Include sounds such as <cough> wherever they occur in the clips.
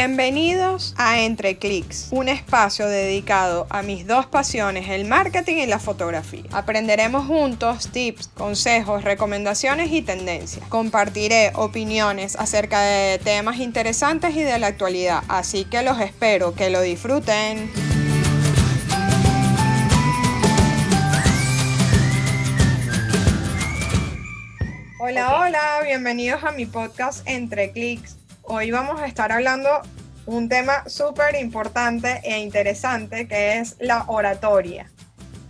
Bienvenidos a Entre Clics, un espacio dedicado a mis dos pasiones, el marketing y la fotografía. Aprenderemos juntos tips, consejos, recomendaciones y tendencias. Compartiré opiniones acerca de temas interesantes y de la actualidad, así que los espero que lo disfruten. Hola, hola, bienvenidos a mi podcast Entre Clics. Hoy vamos a estar hablando un tema súper importante e interesante que es la oratoria.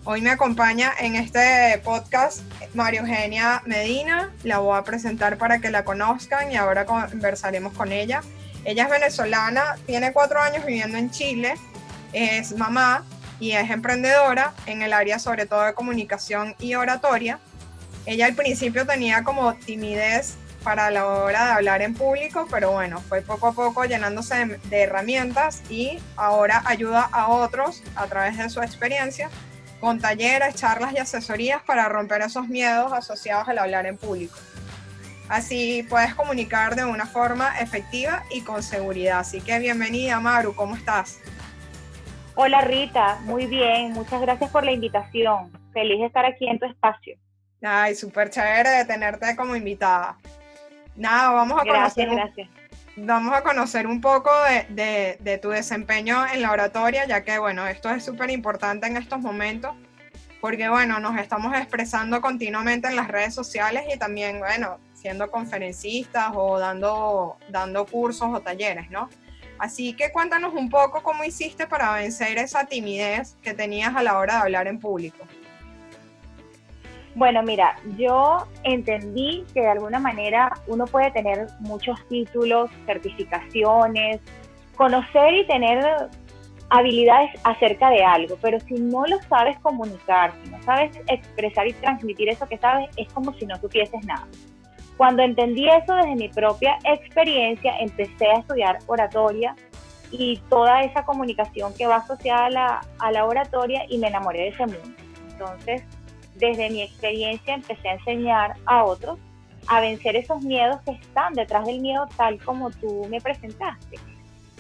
Hoy me acompaña en este podcast María Eugenia Medina, la voy a presentar para que la conozcan y ahora conversaremos con ella. Ella es venezolana, tiene cuatro años viviendo en Chile, es mamá y es emprendedora en el área sobre todo de comunicación y oratoria. Ella al principio tenía como timidez para la hora de hablar en público, pero bueno, fue poco a poco llenándose de, herramientas y ahora ayuda a otros a través de su experiencia con talleres, charlas y asesorías para romper esos miedos asociados al hablar en público. Así puedes comunicar de una forma efectiva y con seguridad. Así que bienvenida, Maru, ¿cómo estás? Hola Rita, muy bien, muchas gracias por la invitación. Feliz de estar aquí en tu espacio. Ay, súper chévere de tenerte como invitada. Nada, vamos a conocer. Vamos a conocer un poco de, tu desempeño en la oratoria, ya que, bueno, esto es súper importante en estos momentos, porque, bueno, nos estamos expresando continuamente en las redes sociales y también, bueno, siendo conferencistas o dando, dando cursos o talleres, ¿no? Así que cuéntanos un poco cómo hiciste para vencer esa timidez que tenías a la hora de hablar en público. Bueno, mira, yo entendí que de alguna manera uno puede tener muchos títulos, certificaciones, conocer y tener habilidades acerca de algo, pero si no lo sabes comunicar, si no sabes expresar y transmitir eso que sabes, es como si no supieses nada. Cuando entendí eso desde mi propia experiencia, empecé a estudiar oratoria y toda esa comunicación que va asociada a la, a la oratoria y me enamoré de ese mundo. Entonces, desde mi experiencia empecé a enseñar a otros a vencer esos miedos que están detrás del miedo tal como tú me presentaste.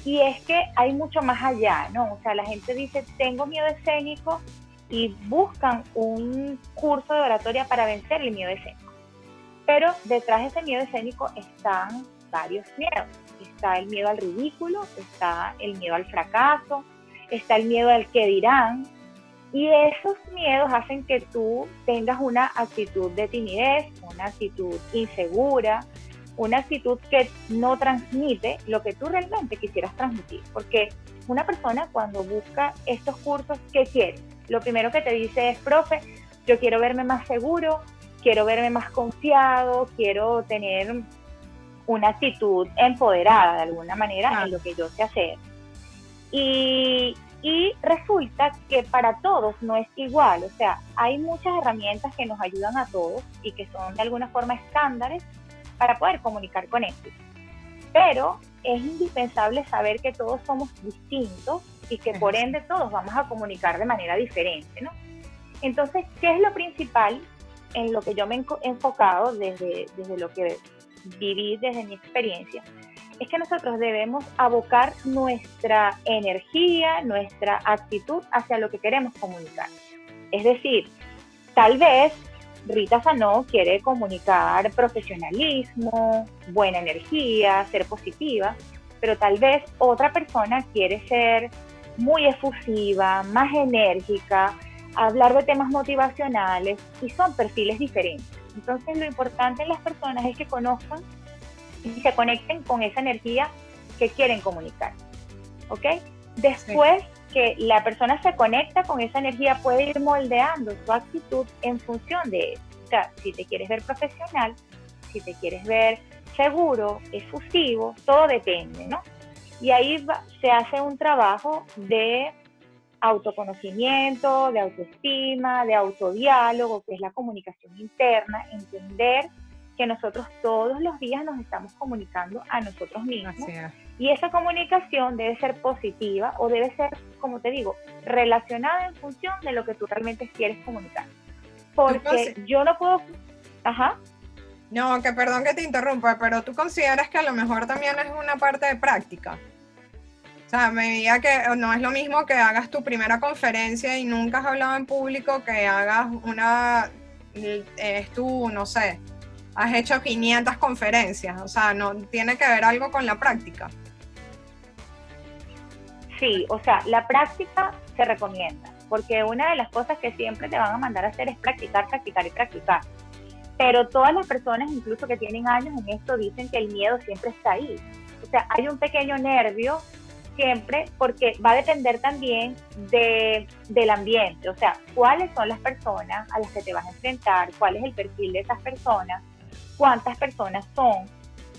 Y es que hay mucho más allá, ¿no? O sea, la gente dice, tengo miedo escénico y buscan un curso de oratoria para vencer el miedo escénico. Pero detrás de ese miedo escénico están varios miedos. Está el miedo al ridículo, está el miedo al fracaso, está el miedo al que dirán, y esos miedos hacen que tú tengas una actitud de timidez, una actitud insegura, una actitud que no transmite lo que tú realmente quisieras transmitir. Porque una persona cuando busca estos cursos, ¿qué quiere? Lo primero que te dice es, profe, yo quiero verme más seguro, quiero verme más confiado, quiero tener una actitud empoderada de alguna manera en lo que yo sé hacer. Y, y resulta que para todos no es igual, o sea, hay muchas herramientas que nos ayudan a todos y que son de alguna forma estándares para poder comunicar con éxito. Pero es indispensable saber que todos somos distintos y que por ende todos vamos a comunicar de manera diferente, ¿no? Entonces, ¿qué es lo principal en lo que yo me he enfocado desde, desde lo que viví, desde mi experiencia? Es que nosotros debemos abocar nuestra energía, nuestra actitud hacia lo que queremos comunicar. Es decir, tal vez Rita Sanó quiere comunicar profesionalismo, buena energía, ser positiva, pero tal vez otra persona quiere ser muy efusiva, más enérgica, hablar de temas motivacionales y son perfiles diferentes. Entonces lo importante en las personas es que conozcan y se conecten con esa energía que quieren comunicar. ¿Ok? Después que la persona se conecta con esa energía, puede ir moldeando su actitud en función de eso. O sea, si te quieres ver profesional, si te quieres ver seguro, efusivo, todo depende, ¿no? Y ahí se hace un trabajo de autoconocimiento, de autoestima, de autodiálogo, que es la comunicación interna, entender que nosotros todos los días nos estamos comunicando a nosotros mismos. Y esa comunicación debe ser positiva o debe ser, como te digo, relacionada en función de lo que tú realmente quieres comunicar. Porque yo no puedo... Ajá. No, que perdón que te interrumpa, pero tú consideras que a lo mejor también es una parte de práctica. O sea, me diga que no es lo mismo que hagas tu primera conferencia y nunca has hablado en público que hagas una, es tu, no sé, has hecho 500 conferencias. O sea, no tiene que ver algo con la práctica. Sí, o sea, la práctica se recomienda, porque una de las cosas que siempre te van a mandar a hacer es practicar, practicar y practicar. Pero todas las personas, incluso que tienen años en esto, dicen que el miedo siempre está ahí. O sea, hay un pequeño nervio siempre porque va a depender también de, del ambiente, o sea, cuáles son las personas a las que te vas a enfrentar, cuál es el perfil de esas personas, cuántas personas son,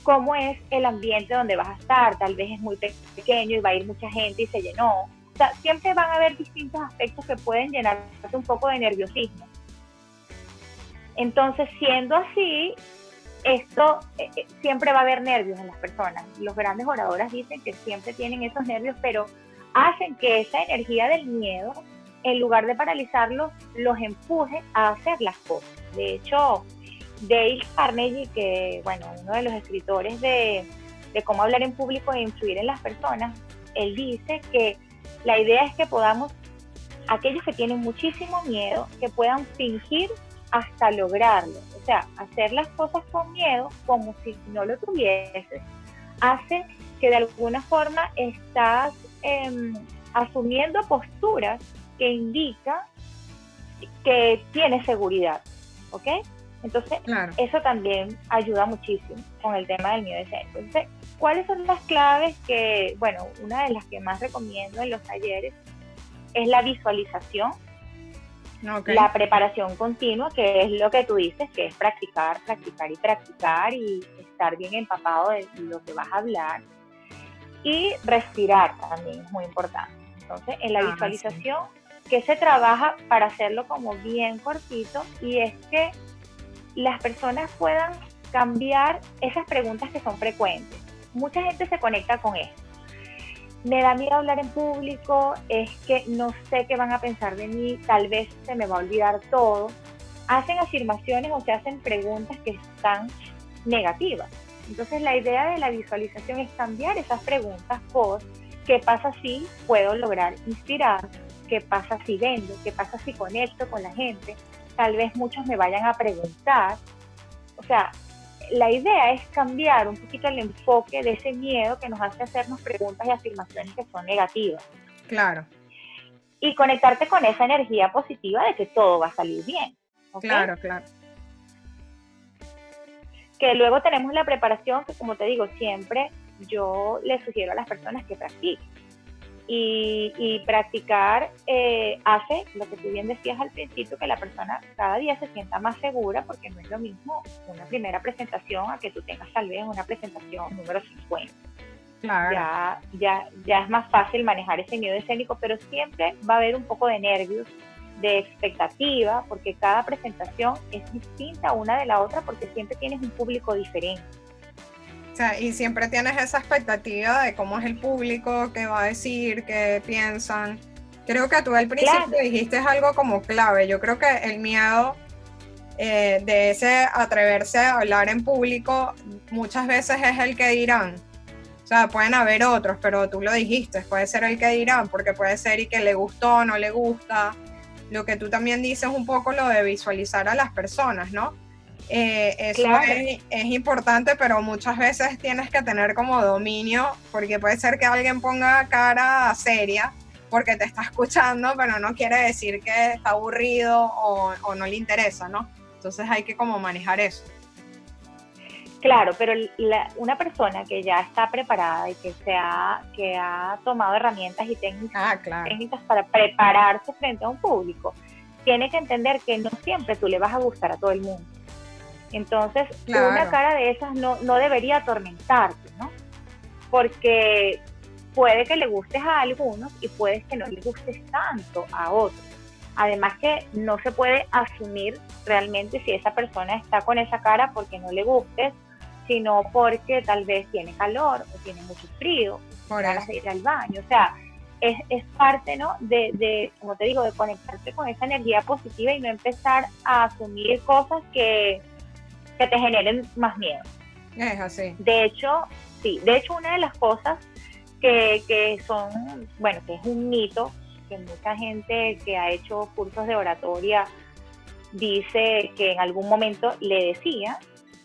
cómo es el ambiente donde vas a estar, tal vez es muy pequeño y va a ir mucha gente y se llenó. O sea, siempre van a haber distintos aspectos que pueden llenarte un poco de nerviosismo. Entonces, siendo así, esto eh, eh, siempre va a haber nervios en las personas. Los grandes oradores dicen que siempre tienen esos nervios, pero hacen que esa energía del miedo, en lugar de paralizarlos, los empuje a hacer las cosas. De hecho, Dale Carnegie, que bueno, uno de los escritores de, cómo hablar en público e influir en las personas, él dice que la idea es que podamos, aquellos que tienen muchísimo miedo, que puedan fingir hasta lograrlo. O sea, hacer las cosas con miedo como si no lo tuvieses, hace que de alguna forma estás em, asumiendo posturas que indican que tienes seguridad. ¿Ok? Entonces, eso también ayuda muchísimo con el tema del miedo escénico. Entonces, ¿cuáles son las claves que, bueno, una de las que más recomiendo en los talleres es la visualización, la preparación continua, que es lo que tú dices, que es practicar, practicar y practicar y estar bien empapado de lo que vas a hablar. Y respirar también es muy importante. Entonces, en la ah, visualización, que se trabaja para hacerlo como bien cortito y es que las personas puedan cambiar esas preguntas que son frecuentes. Mucha gente se conecta con esto me da miedo hablar en público, es que no sé qué van a pensar de mí, tal vez se me va a olvidar todo. Hacen afirmaciones o se hacen preguntas que están negativas. Entonces la idea de la visualización es cambiar esas preguntas por qué pasa si puedo lograr inspirar, qué pasa si vendo, qué pasa si conecto con la gente. Tal vez muchos me vayan a preguntar. O sea, la idea es cambiar un poquito el enfoque de ese miedo que nos hace hacernos preguntas y afirmaciones que son negativas. Claro. Y conectarte con esa energía positiva de que todo va a salir bien. Claro, claro. Que luego tenemos la preparación, que como te digo, siempre yo le sugiero a las personas que practiquen y, practicar eh, hace lo que tú bien decías al principio, que la persona cada día se sienta más segura, porque no es lo mismo una primera presentación a que tú tengas tal vez una presentación número 50. Claro. Ya, ya, ya es más fácil manejar ese miedo escénico, pero siempre va a haber un poco de nervios, de expectativa, porque cada presentación es distinta una de la otra, porque siempre tienes un público diferente y siempre tienes esa expectativa de cómo es el público, qué va a decir, qué piensan. Creo que tú al principio dijiste algo como clave. Yo creo que el miedo eh, de ese atreverse a hablar en público muchas veces es el que dirán. O sea, pueden haber otros, pero tú lo dijiste, puede ser el que dirán, porque puede ser y que le gustó, no le gusta. Lo que tú también dices un poco lo de visualizar a las personas, ¿no? Eh, eso es, importante, pero muchas veces tienes que tener como dominio, porque puede ser que alguien ponga cara seria porque te está escuchando, pero no quiere decir que está aburrido o, no le interesa, ¿no? Entonces hay que como manejar eso. Claro, pero una persona que ya está preparada y que, se ha, que ha tomado herramientas y técnicas, ah, técnicas para prepararse frente a un público, tiene que entender que no siempre tú le vas a gustar a todo el mundo entonces, una cara de esas no, no debería atormentarte, ¿no? Porque puede que le gustes a algunos y puede que no le gustes tanto a otros. Además que no se puede asumir realmente si esa persona está con esa cara porque no le gustes, sino porque tal vez tiene calor o tiene mucho frío, por de ir al baño. O sea, es, es parte, ¿no? De, de, como te digo, de conectarte con esa energía positiva y no empezar a asumir cosas que, que te generen más miedo. Es así. De hecho, sí, de hecho una de las cosas que, que son, bueno, que es un mito, que mucha gente que ha hecho cursos de oratoria dice que en algún momento le decía,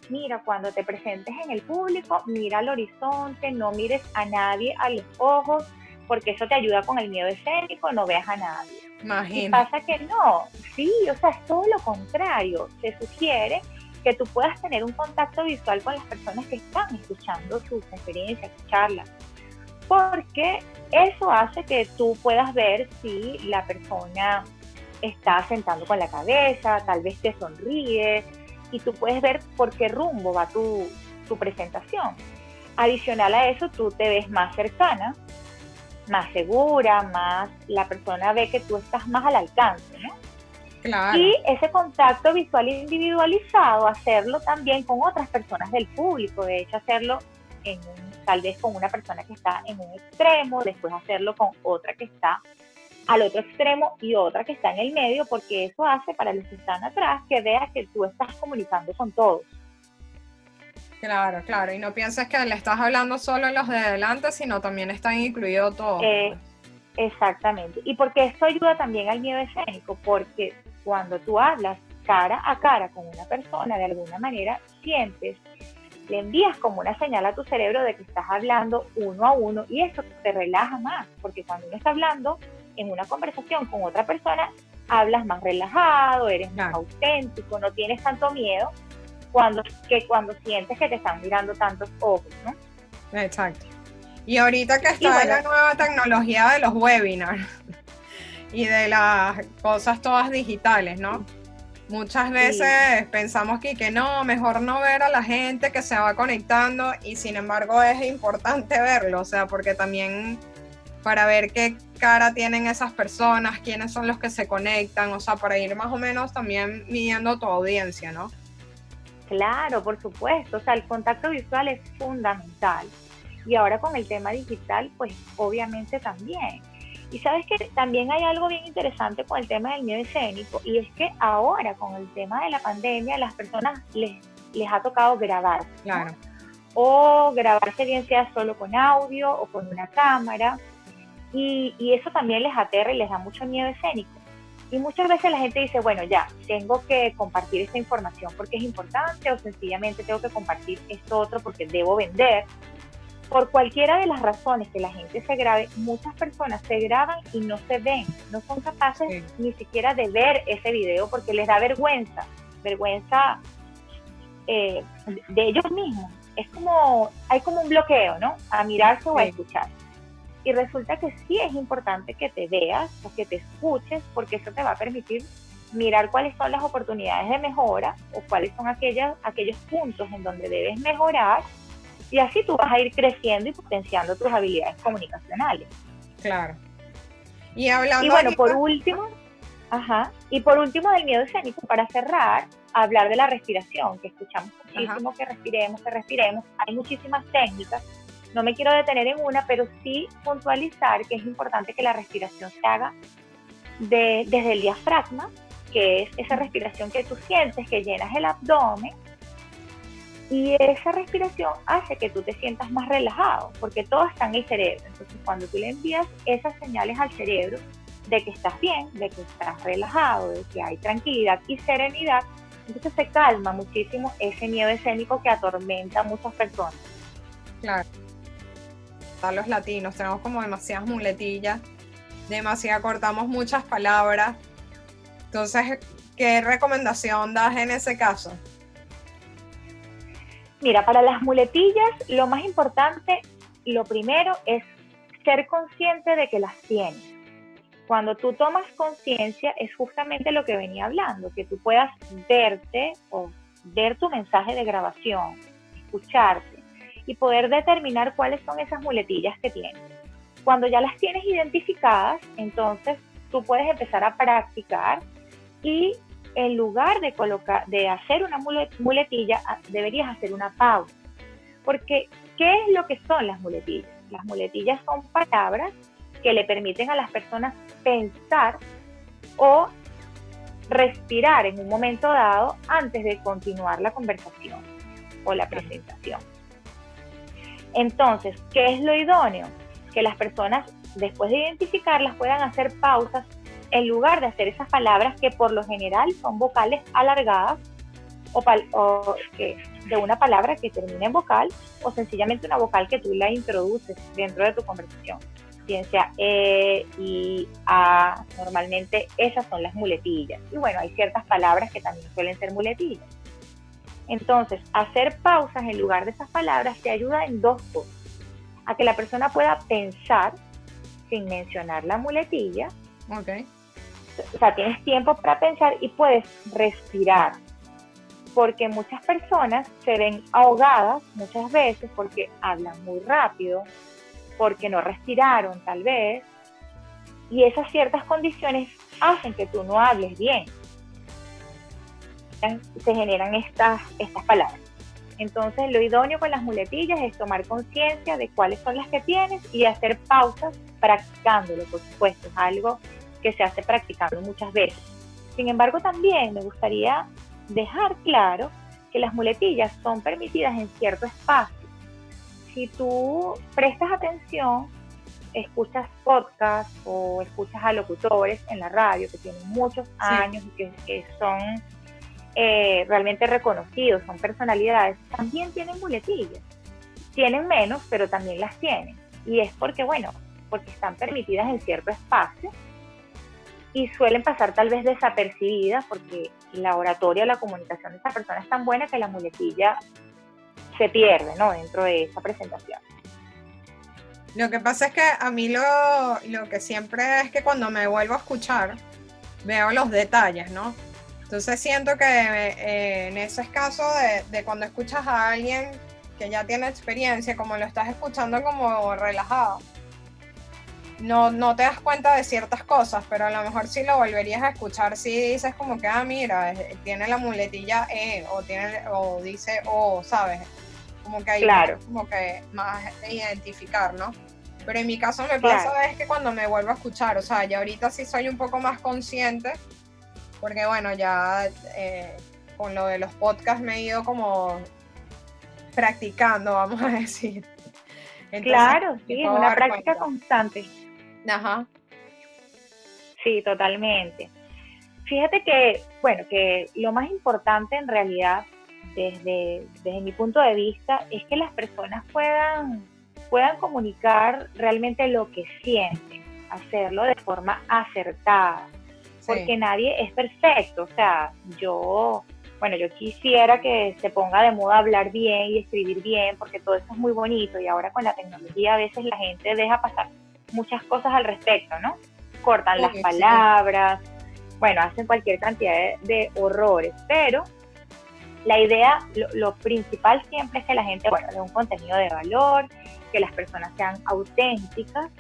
mira, cuando te presentes en el público, mira al horizonte, no mires a nadie a los ojos, porque eso te ayuda con el miedo escénico, no veas a nadie. Imagínate. Y pasa que no, sí, o sea, es todo lo contrario. Se sugiere que tú puedas tener un contacto visual con las personas que están escuchando sus experiencias, sus charlas, porque eso hace que tú puedas ver si la persona está sentando con la cabeza, tal vez te sonríe, y tú puedes ver por qué rumbo va tu, tu presentación. Adicional a eso, tú te ves más cercana, más segura, más la persona ve que tú estás más al alcance, ¿no? Claro. Y ese contacto visual individualizado, hacerlo también con otras personas del público, de hecho hacerlo en tal vez con una persona que está en un extremo, después hacerlo con otra que está al otro extremo y otra que está en el medio, porque eso hace para los que están atrás que veas que tú estás comunicando con todos. Claro, claro, y no pienses que le estás hablando solo a los de adelante, sino también están incluidos todos. Eh, exactamente. Y porque esto ayuda también al miedo escénico, porque cuando tú hablas cara a cara con una persona, de alguna manera sientes, le envías como una señal a tu cerebro de que estás hablando uno a uno y eso te relaja más, porque cuando uno está hablando en una conversación con otra persona, hablas más relajado, eres más Claro. auténtico, no tienes tanto miedo cuando, que cuando sientes que te están mirando tantos ojos, ¿no? Exacto. Y ahorita que está bueno. la nueva tecnología de los webinars y de las cosas todas digitales, ¿no? Muchas veces pensamos que, que no, mejor no ver a la gente que se va conectando y sin embargo es importante verlo, o sea, porque también para ver qué cara tienen esas personas, quiénes son los que se conectan, o sea, para ir más o menos también midiendo tu audiencia, ¿no? Claro, por supuesto, o sea, el contacto visual es fundamental. Y ahora con el tema digital, pues obviamente también. Y sabes que también hay algo bien interesante con el tema del miedo escénico, y es que ahora con el tema de la pandemia, las personas les, les ha tocado grabar. ¿no? Claro. O grabarse bien sea solo con audio o con una cámara. Y, y eso también les aterra y les da mucho miedo escénico. Y muchas veces la gente dice, bueno, ya, tengo que compartir esta información porque es importante o sencillamente tengo que compartir esto otro porque debo vender. Por cualquiera de las razones que la gente se grabe, muchas personas se graban y no se ven, no son capaces Sí. ni siquiera de ver ese video porque les da vergüenza, vergüenza eh, de ellos mismos. Es como, hay como un bloqueo, ¿no? A mirarse o a escuchar. Y resulta que sí es importante que te veas o que te escuches porque eso te va a permitir mirar cuáles son las oportunidades de mejora o cuáles son aquellas, aquellos puntos en donde debes mejorar y así tú vas a ir creciendo y potenciando tus habilidades comunicacionales. Claro. Y hablando Y bueno, ahorita- por último, ajá, y por último del miedo escénico, para cerrar, hablar de la respiración, que escuchamos muchísimo que respiremos, que respiremos. Hay muchísimas técnicas, no me quiero detener en una, pero sí puntualizar que es importante que la respiración se haga de- desde el diafragma, que es esa respiración que tú sientes, que llenas el abdomen, y esa respiración hace que tú te sientas más relajado, porque todo está en el cerebro. Entonces, cuando tú le envías esas señales al cerebro de que estás bien, de que estás relajado, de que hay tranquilidad y serenidad, entonces se calma muchísimo ese miedo escénico que atormenta a muchas personas. Claro. A los latinos tenemos como demasiadas muletillas, demasiado cortamos muchas palabras. Entonces, ¿qué recomendación das en ese caso? Mira, para las muletillas, lo más importante, lo primero es ser consciente de que las tienes. Cuando tú tomas conciencia, es justamente lo que venía hablando, que tú puedas verte o ver tu mensaje de grabación, escucharte y poder determinar cuáles son esas muletillas que tienes. Cuando ya las tienes identificadas, entonces tú puedes empezar a practicar y en lugar de colocar, de hacer una muletilla, deberías hacer una pausa. Porque, ¿qué es lo que son las muletillas? Las muletillas son palabras que le permiten a las personas pensar o respirar en un momento dado antes de continuar la conversación o la presentación. Entonces, ¿qué es lo idóneo? que las personas, después de identificarlas, puedan hacer pausas en lugar de hacer esas palabras que por lo general son vocales alargadas o, que, de una palabra que termina en vocal o sencillamente una vocal que tú la introduces dentro de tu conversación. Bien sea E, I, A, normalmente esas son las muletillas. Y bueno, hay ciertas palabras que también suelen ser muletillas. Entonces, hacer pausas en lugar de esas palabras te ayuda en dos cosas. A que la persona pueda pensar sin mencionar la muletilla. Okay. O sea, tienes tiempo para pensar y puedes respirar. Porque muchas personas se ven ahogadas muchas veces porque hablan muy rápido, porque no respiraron tal vez. Y esas ciertas condiciones hacen que tú no hables bien se generan estas, estas palabras. Entonces, lo idóneo con las muletillas es tomar conciencia de cuáles son las que tienes y hacer pausas practicándolo, por supuesto, es algo que se hace practicando muchas veces. Sin embargo, también me gustaría dejar claro que las muletillas son permitidas en cierto espacio. Si tú prestas atención, escuchas podcasts o escuchas a locutores en la radio que tienen muchos años y que, que son eh, realmente reconocidos, son personalidades, también tienen muletillas. Tienen menos, pero también las tienen. Y es porque, bueno, porque están permitidas en cierto espacio y suelen pasar tal vez desapercibidas porque la oratoria, la comunicación de esa persona es tan buena que la muletilla se pierde, ¿no? Dentro de esa presentación. Lo que pasa es que a mí lo, lo que siempre es que cuando me vuelvo a escuchar, veo los detalles, ¿no? Entonces siento que eh, en ese caso de, cuando escuchas a alguien que ya tiene experiencia, como lo estás escuchando como relajado, no, no te das cuenta de ciertas cosas, pero a lo mejor si lo volverías a escuchar, si dices como que, ah, mira, tiene la muletilla E, o, tiene, o dice O, ¿sabes? Como que hay claro. como que más identificar, ¿no? Pero en mi caso me pasa es que cuando me vuelvo a escuchar, o sea, ya ahorita sí soy un poco más consciente porque bueno, ya eh, con lo de los podcasts me he ido como practicando, <laughs> vamos a decir. claro, sí, es una práctica constante. Ajá. Sí, totalmente. Fíjate que, bueno, que lo más importante en realidad, desde, desde mi punto de vista, es que las personas puedan, puedan comunicar realmente lo que sienten, hacerlo de forma acertada porque nadie es perfecto. O sea, yo, bueno, yo quisiera que se ponga de moda hablar bien y escribir bien, porque todo eso es muy bonito y ahora con la tecnología a veces la gente deja pasar muchas cosas al respecto, ¿no? Cortan las palabras, bueno, hacen cualquier cantidad de, horrores, pero la idea, lo, lo, principal siempre es que la gente, bueno, dé un contenido de valor, que las personas sean auténticas,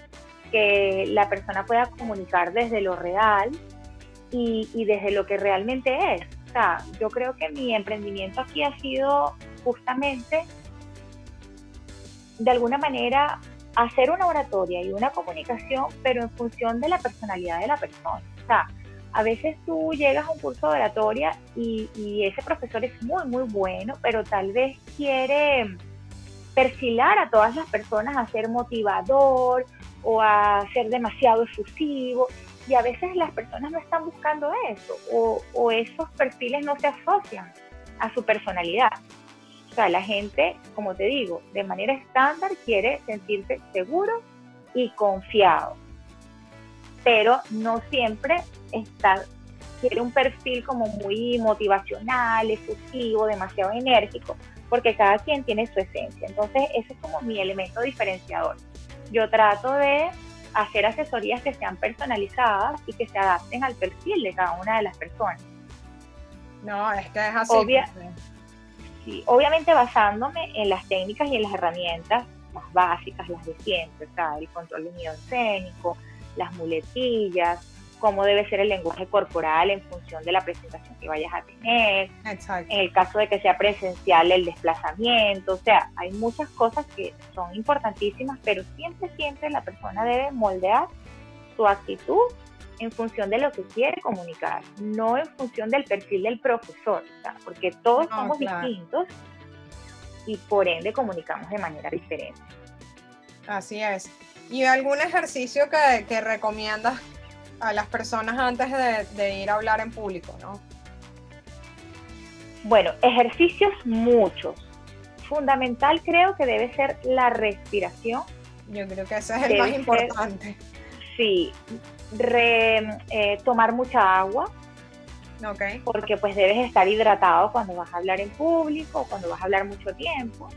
que la persona pueda comunicar desde lo real, y, desde lo que realmente es. O sea, yo creo que mi emprendimiento aquí ha sido justamente, de alguna manera, hacer una oratoria y una comunicación, pero en función de la personalidad de la persona. O sea, a veces tú llegas a un curso de oratoria y, y, ese profesor es muy, muy bueno, pero tal vez quiere perfilar a todas las personas a ser motivador o a ser demasiado efusivo y a veces las personas no están buscando eso o, esos perfiles no se asocian a su personalidad. O sea, la gente, como te digo, de manera estándar quiere sentirse seguro y confiado, pero no siempre está, quiere un perfil como muy motivacional, efusivo, demasiado enérgico, porque cada quien tiene su esencia. Entonces, ese es como mi elemento diferenciador. Yo trato de hacer asesorías que sean personalizadas y que se adapten al perfil de cada una de las personas. No, es que es así. Pues, sí, obviamente basándome en las técnicas y en las herramientas más básicas, las de siempre, el control de miedo escénico, las muletillas, cómo debe ser el lenguaje corporal en función de la presentación que vayas a tener. Exacto. En el caso de que sea presencial, el desplazamiento. O sea, hay muchas cosas que son importantísimas, pero siempre, siempre la persona debe moldear su actitud en función de lo que quiere comunicar, no en función del perfil del profesor, porque todos somos distintos y por ende comunicamos de manera diferente. Así es. ¿Y algún ejercicio que, recomiendas a las personas antes de, ir a hablar en público, no? Bueno, ejercicios muchos. Fundamental creo que debe ser la respiración. Yo creo que ese es el más importante. Sí, eh, tomar mucha agua. Okay. Porque pues debes estar hidratado cuando vas a hablar en público, cuando vas a hablar mucho tiempo.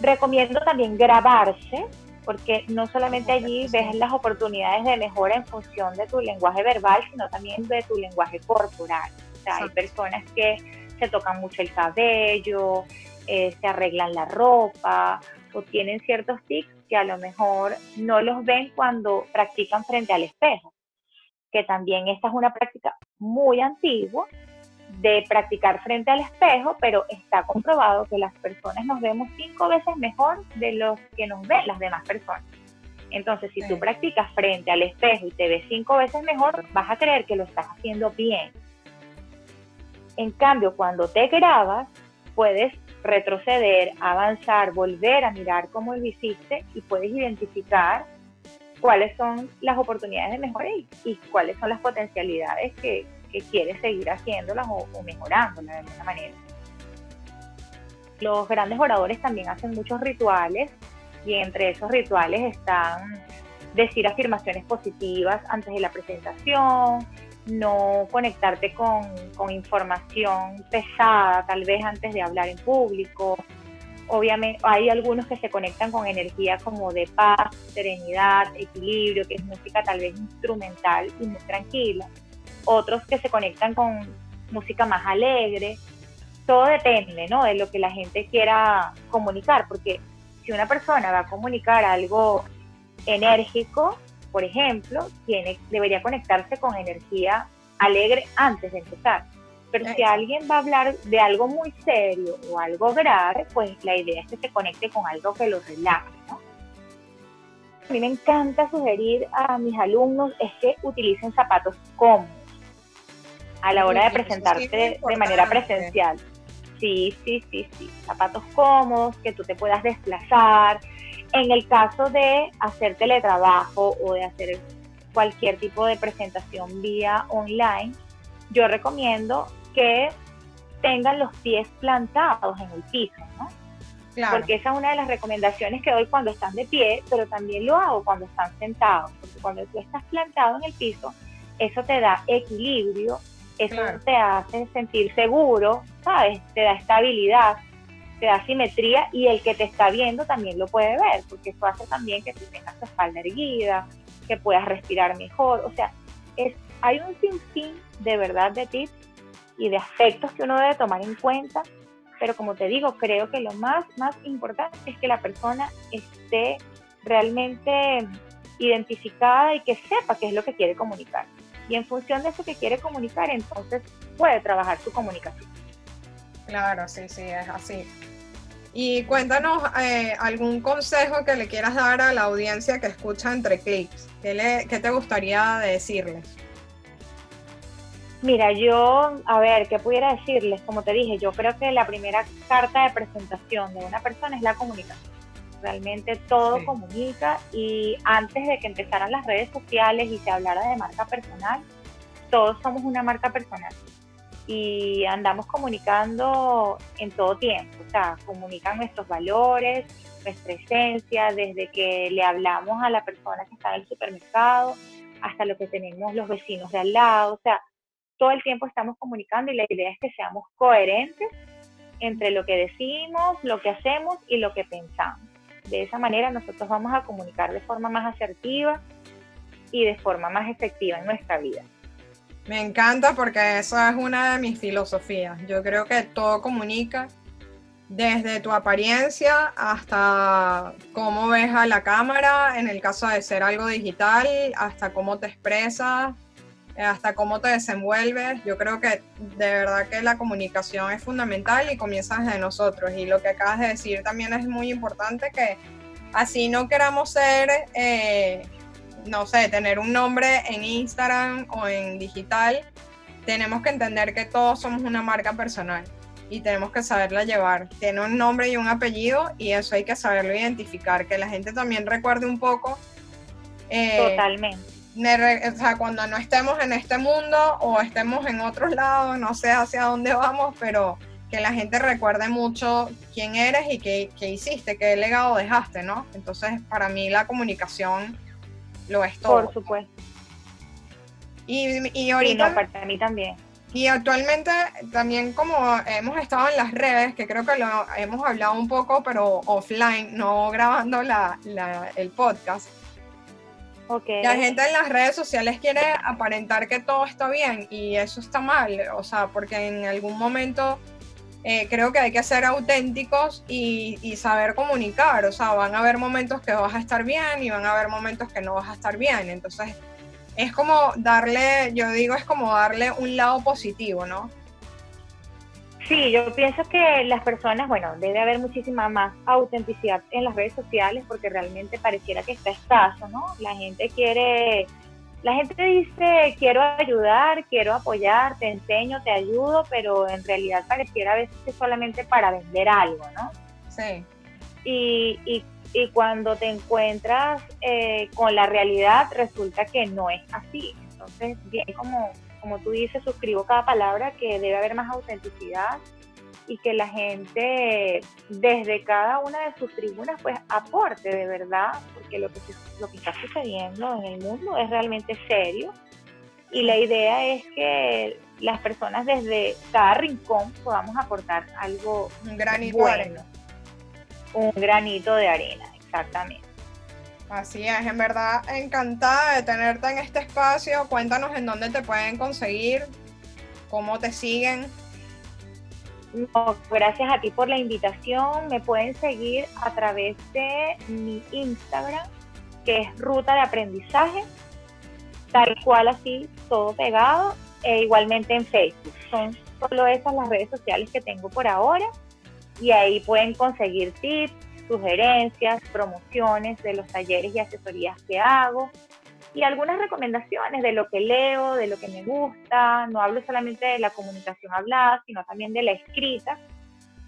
Recomiendo también grabarse, porque no solamente allí ves las oportunidades de mejora en función de tu lenguaje verbal, sino también de tu lenguaje corporal. O sea, hay personas que se tocan mucho el cabello, eh, se arreglan la ropa o tienen ciertos tics que a lo mejor no los ven cuando practican frente al espejo, que también esta es una práctica muy antigua de practicar frente al espejo, pero está comprobado que las personas nos vemos cinco veces mejor de los que nos ven las demás personas. Entonces, si tú practicas frente al espejo y te ves cinco veces mejor, vas a creer que lo estás haciendo bien. En cambio, cuando te grabas, puedes retroceder, avanzar, volver a mirar cómo lo hiciste y puedes identificar cuáles son las oportunidades de mejora y, cuáles son las potencialidades que, que quieres seguir haciéndolas o, o mejorándolas de alguna manera. Los grandes oradores también hacen muchos rituales y entre esos rituales están decir afirmaciones positivas antes de la presentación, no conectarte con, con, información pesada, tal vez antes de hablar en público. Obviamente hay algunos que se conectan con energía como de paz, serenidad, equilibrio, que es música tal vez instrumental y muy tranquila otros que se conectan con música más alegre. Todo depende, ¿no? De lo que la gente quiera comunicar, porque si una persona va a comunicar algo enérgico, por ejemplo, tiene, debería conectarse con energía alegre antes de empezar. Pero si alguien va a hablar de algo muy serio o algo grave, pues la idea es que se conecte con algo que lo relaje, ¿no? A mí me encanta sugerir a mis alumnos es que utilicen zapatos cómodos a la hora de presentarte de manera presencial. Sí, sí, sí, sí. Zapatos cómodos, que tú te puedas desplazar. En el caso de hacer teletrabajo o de hacer cualquier tipo de presentación vía online, yo recomiendo que tengan los pies plantados en el piso, ¿no? Porque esa es una de las recomendaciones que doy cuando están de pie, pero también lo hago cuando están sentados, porque cuando tú estás plantado en el piso, eso te da equilibrio eso te hace sentir seguro, ¿sabes? Te da estabilidad, te da simetría y el que te está viendo también lo puede ver, porque eso hace también que tú tengas tu espalda erguida, que puedas respirar mejor. O sea, es, hay un sinfín de verdad de tips y de aspectos que uno debe tomar en cuenta, pero como te digo, creo que lo más, más importante es que la persona esté realmente identificada y que sepa qué es lo que quiere comunicar y en función de eso que quiere comunicar, entonces puede trabajar su comunicación. Claro, sí, sí, es así. Y cuéntanos eh, algún consejo que le quieras dar a la audiencia que escucha entre clics. ¿Qué, ¿Qué te gustaría decirles? Mira, yo, a ver, ¿qué pudiera decirles? Como te dije, yo creo que la primera carta de presentación de una persona es la comunicación realmente todo comunica y antes de que empezaran las redes sociales y se hablara de marca personal, todos somos una marca personal y andamos comunicando en todo tiempo, o sea, comunican nuestros valores, nuestra esencia, desde que le hablamos a la persona que está en el supermercado hasta lo que tenemos los vecinos de al lado, o sea, todo el tiempo estamos comunicando y la idea es que seamos coherentes entre lo que decimos, lo que hacemos y lo que pensamos. De esa manera nosotros vamos a comunicar de forma más asertiva y de forma más efectiva en nuestra vida. Me encanta porque esa es una de mis filosofías. Yo creo que todo comunica desde tu apariencia hasta cómo ves a la cámara, en el caso de ser algo digital, hasta cómo te expresas, hasta cómo te desenvuelves. Yo creo que de verdad que la comunicación es fundamental y comienza desde nosotros. Y lo que acabas de decir también es muy importante que así no queramos ser, eh, no sé, tener un nombre en Instagram o en digital, tenemos que entender que todos somos una marca personal y tenemos que saberla llevar. Tiene un nombre y un apellido y eso hay que saberlo identificar, que la gente también recuerde un poco. Eh, Totalmente. O sea, cuando no estemos en este mundo o estemos en otros lados, no sé hacia dónde vamos, pero que la gente recuerde mucho quién eres y qué, qué hiciste, qué legado dejaste, ¿no? Entonces, para mí la comunicación lo es todo. Por supuesto. Y, y ahorita... para mí también y actualmente también como hemos estado en las redes, que creo que lo hemos hablado un poco, pero offline, no grabando la, el podcast. Okay. La gente en las redes sociales quiere aparentar que todo está bien y eso está mal, o sea, porque en algún momento eh, creo que hay que ser auténticos y, y, saber comunicar, o sea, van a haber momentos que vas a estar bien y van a haber momentos que no vas a estar bien, entonces es como darle, yo digo, es como darle un lado positivo, ¿no? Sí, yo pienso que las personas, bueno, debe haber muchísima más autenticidad en las redes sociales porque realmente pareciera que está escaso, ¿no? La gente quiere, la gente dice, quiero ayudar, quiero apoyar, te enseño, te ayudo, pero en realidad pareciera a veces que solamente para vender algo, ¿no? Sí. Y, y y cuando te encuentras eh, con la realidad resulta que no es así. Entonces, bien, como, como tú dices, suscribo cada palabra que debe haber más autenticidad y que la gente desde cada una de sus tribunas pues aporte de verdad, porque lo que, lo que está sucediendo en el mundo es realmente serio y la idea es que las personas desde cada rincón podamos aportar algo un granito bueno un granito de arena, exactamente. Así es, en verdad encantada de tenerte en este espacio. Cuéntanos en dónde te pueden conseguir, cómo te siguen. Gracias a ti por la invitación. Me pueden seguir a través de mi Instagram, que es Ruta de Aprendizaje, tal cual así, todo pegado, e igualmente en Facebook. Son solo esas las redes sociales que tengo por ahora y ahí pueden conseguir tips, sugerencias, promociones de los talleres y asesorías que hago y algunas recomendaciones de lo que leo, de lo que me gusta. No hablo solamente de la comunicación hablada, sino también de la escrita.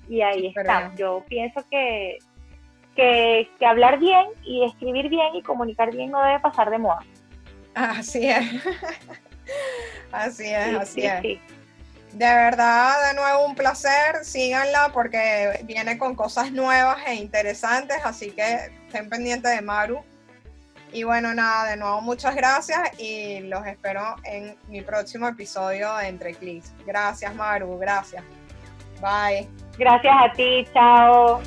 Y ahí está. Yo pienso que, que, hablar bien y escribir bien y comunicar bien no debe pasar de moda. Así es. <laughs> así es, así es. De verdad, de nuevo un placer. Síganla porque viene con cosas nuevas e interesantes, así que estén pendientes de Maru. Y bueno, nada, de nuevo muchas gracias y los espero en mi próximo episodio de Entre Clics. Gracias, Maru, gracias. Bye. Gracias a ti, chao.